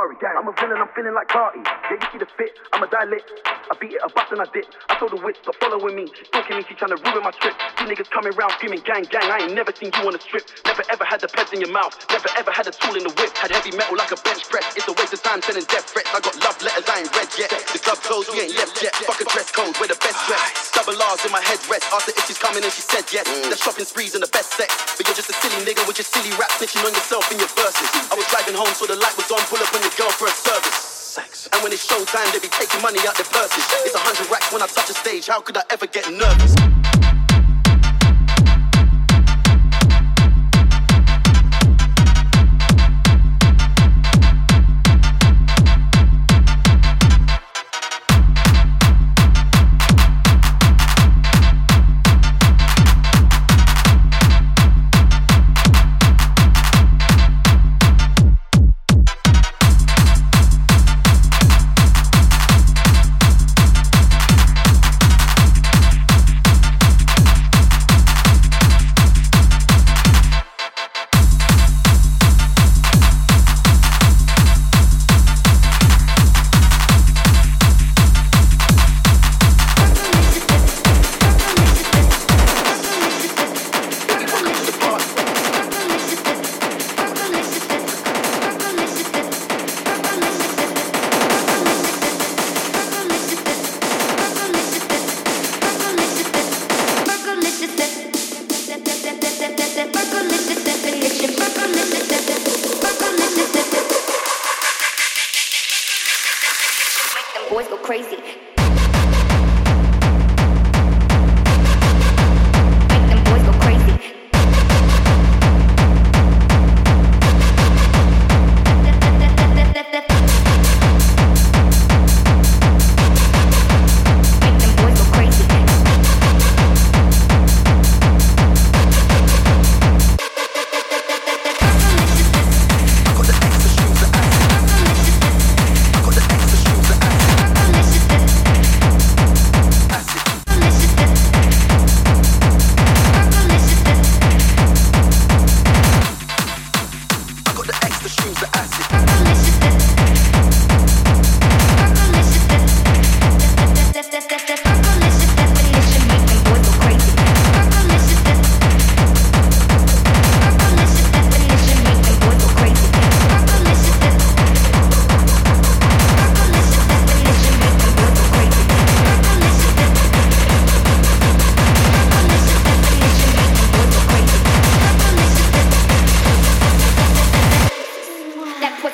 Ferrari. I'm a villain, I'm feeling like party. Yeah, you see the fit, I'm a dilate. I beat it, I bust and I dip. I told the wits, stop following me. She stalking me, she trying to ruin my trip. You niggas coming round screaming gang gang. I ain't never seen you on a strip. Never ever had the pads in your mouth. Never ever had a tool in the whip. Had heavy metal like a bench press. It's a waste of time sending death threats. I got love letters, I ain't read yet. The club closed, we ain't left yet. Fuck a dress code, we're the best dress. Double R's in my head rest. After if she's coming and she said yes. Mm. The shopping sprees and the best sex. But you're just a silly nigga with your silly rap snitching on yourself in your verses. I was driving home so the light was on. Pull up on your your girl for a service. Sex. And when it's showtime, they be taking money out their purses. It's a hundred racks when I touch a stage. How could I ever get nervous?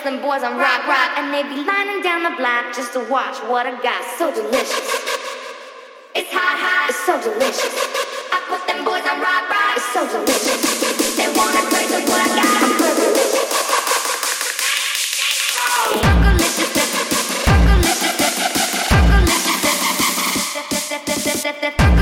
them boys on rock rock, and they be lining down the block just to watch what I got. So delicious. It's hot hot. It's so delicious. I put them boys on rock rock. It's so delicious. They wanna praise what I got. I'm delicious. Delicious. Delicious. Delicious. Delicious.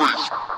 Bass,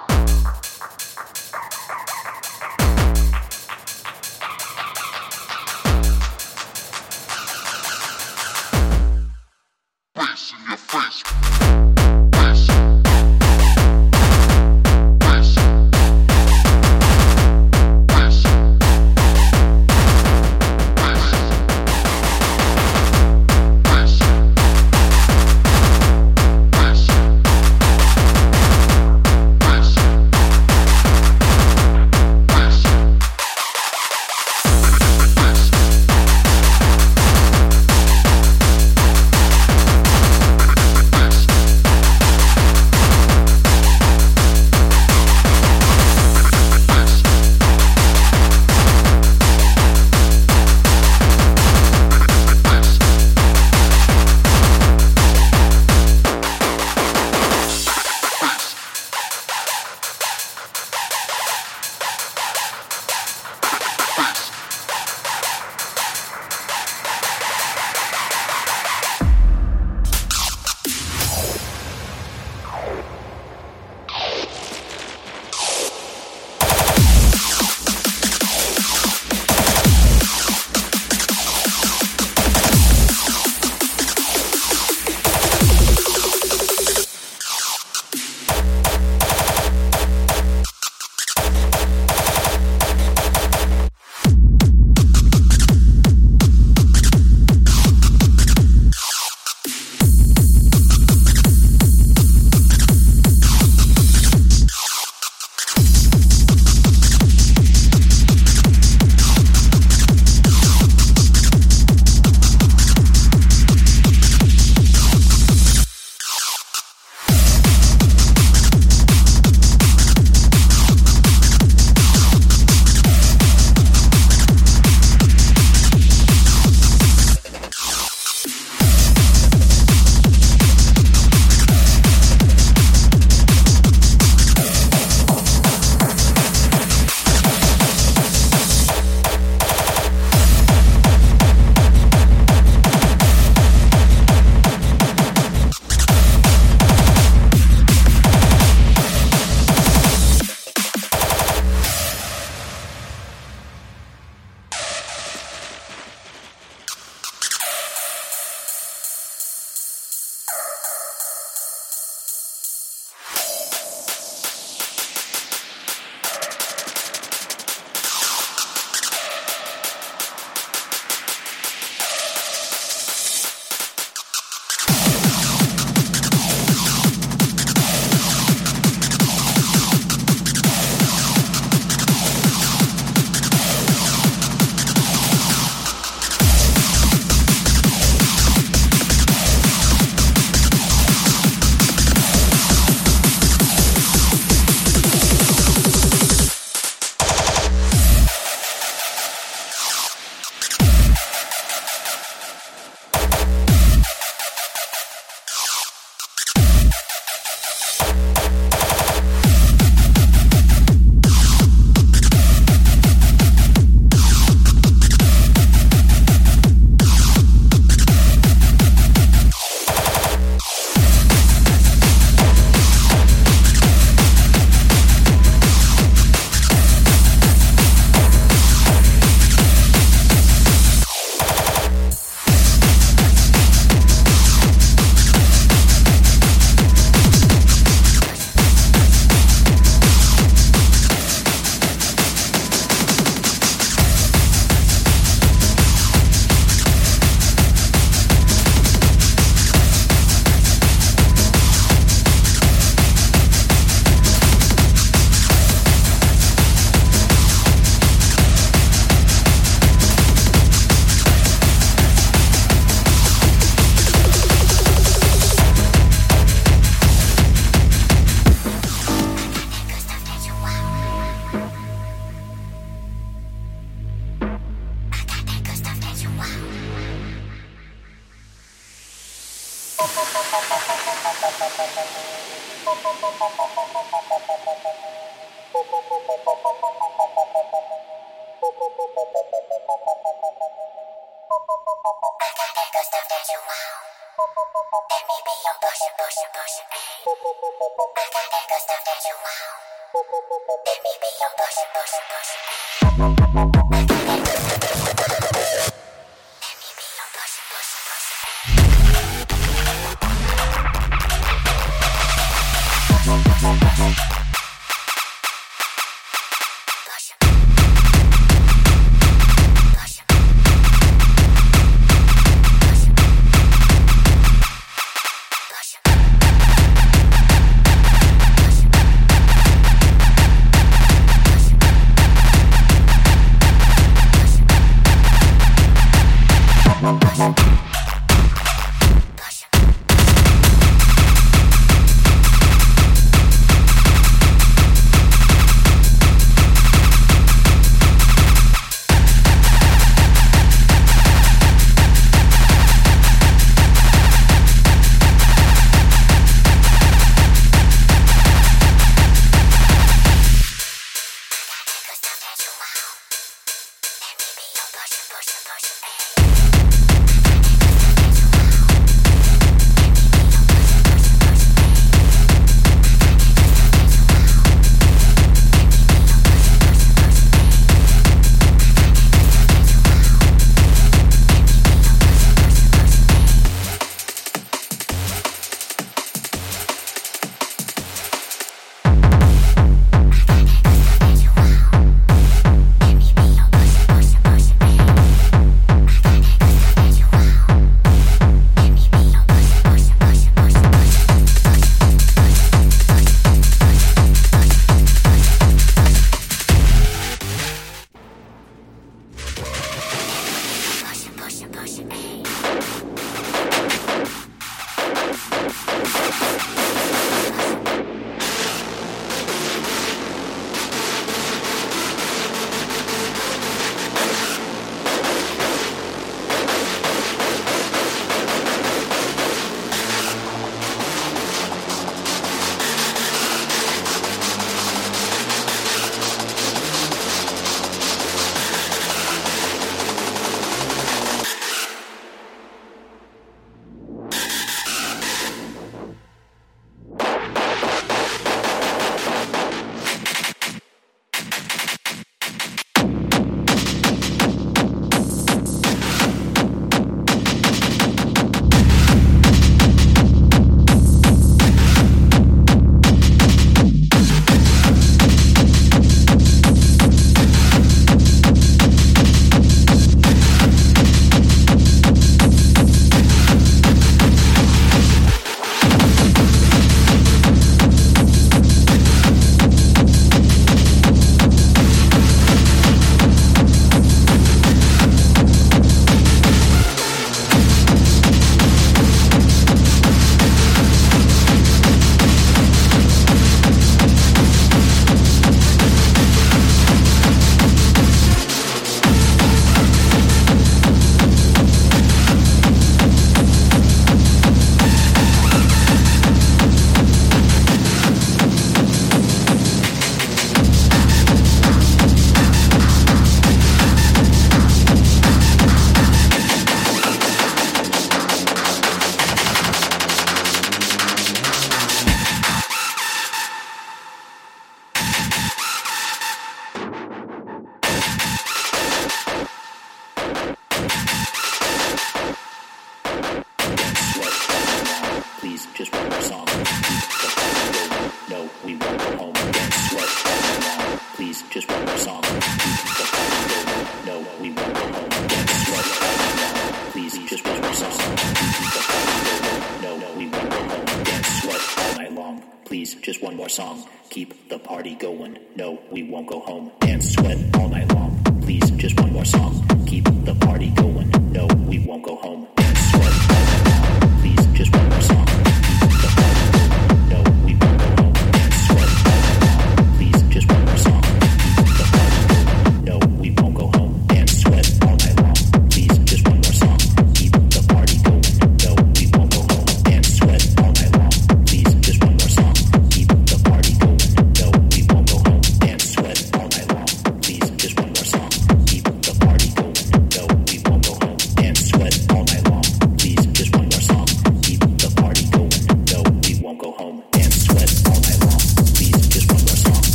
all go long.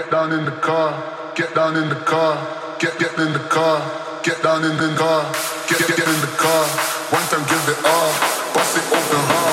get down in the car, get down in the car, get get in the car, get down in the car, get get in the car. One time give it up. bust it open hard.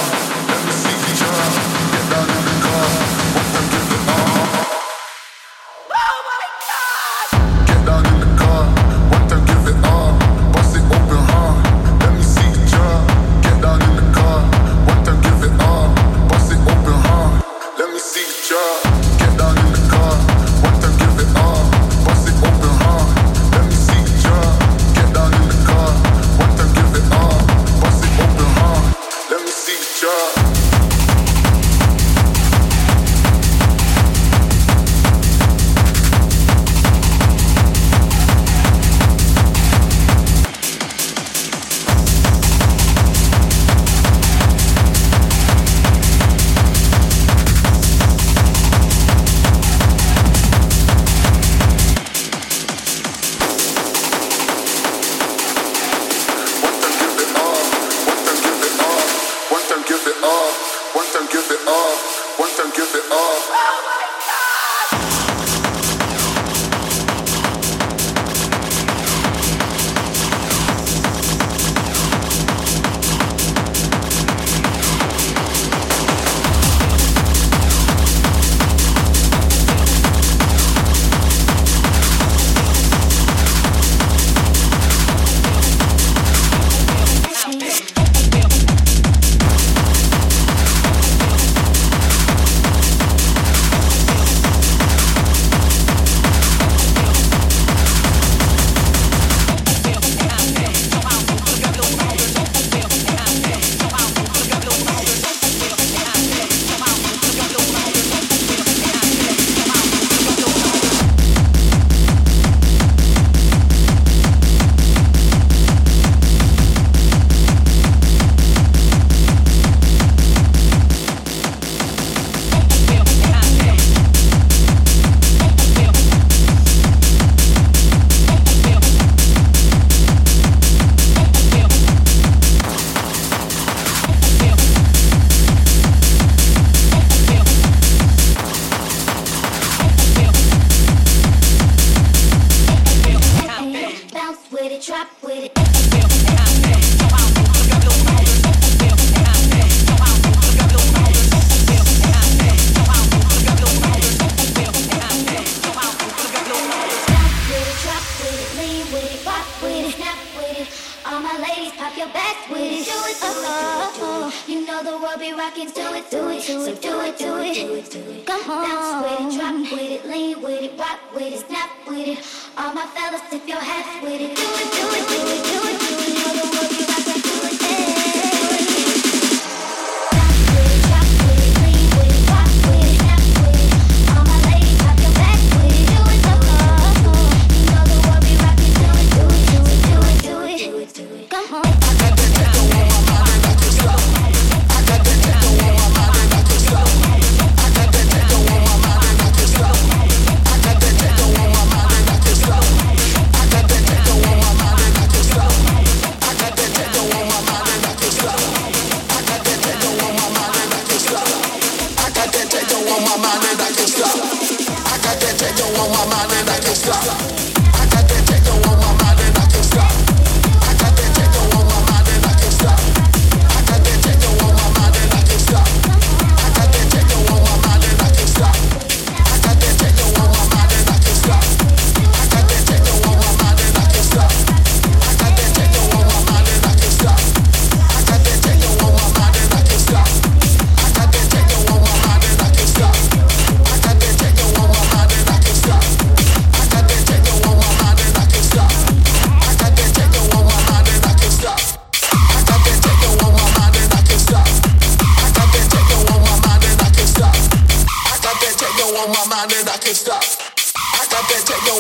it, do it, do it, do it, do it. Come on. Bounce with it, drop with it, lean with it, rock with it, snap with it. All my fellas, tip your hats with it, do it, do it, do it, do it.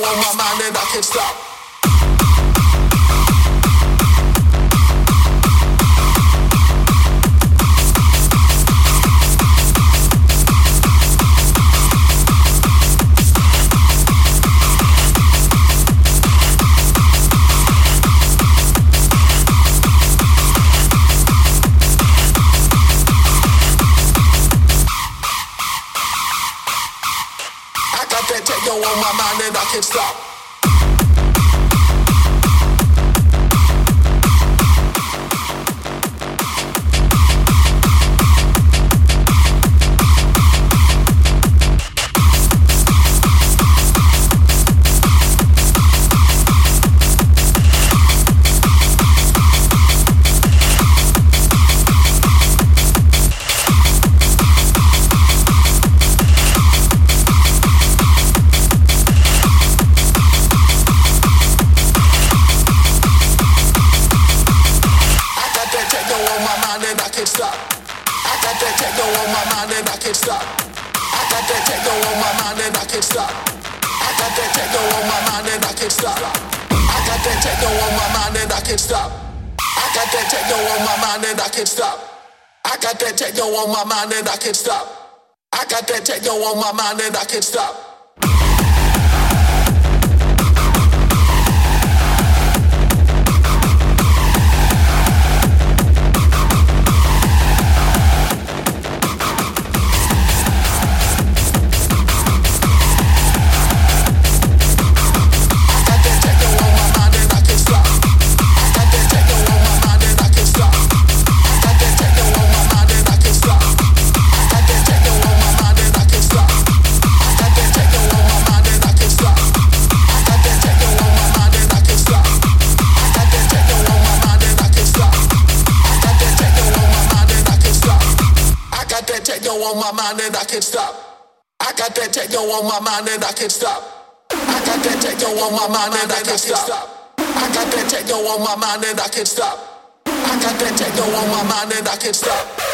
on my mind and I can't stop. On my mind and I can't stop. I got that techno on my mind and I can't stop. I got that techno on my mind and I can't stop. I got that techno on my mind and I can't stop. I got that techno on my mind and I can't stop. On my mind and I can't stop. I got that techno on my mind and I can't stop. I got that techno on my mind and I can't stop. I got that techno on my mind and I can't stop.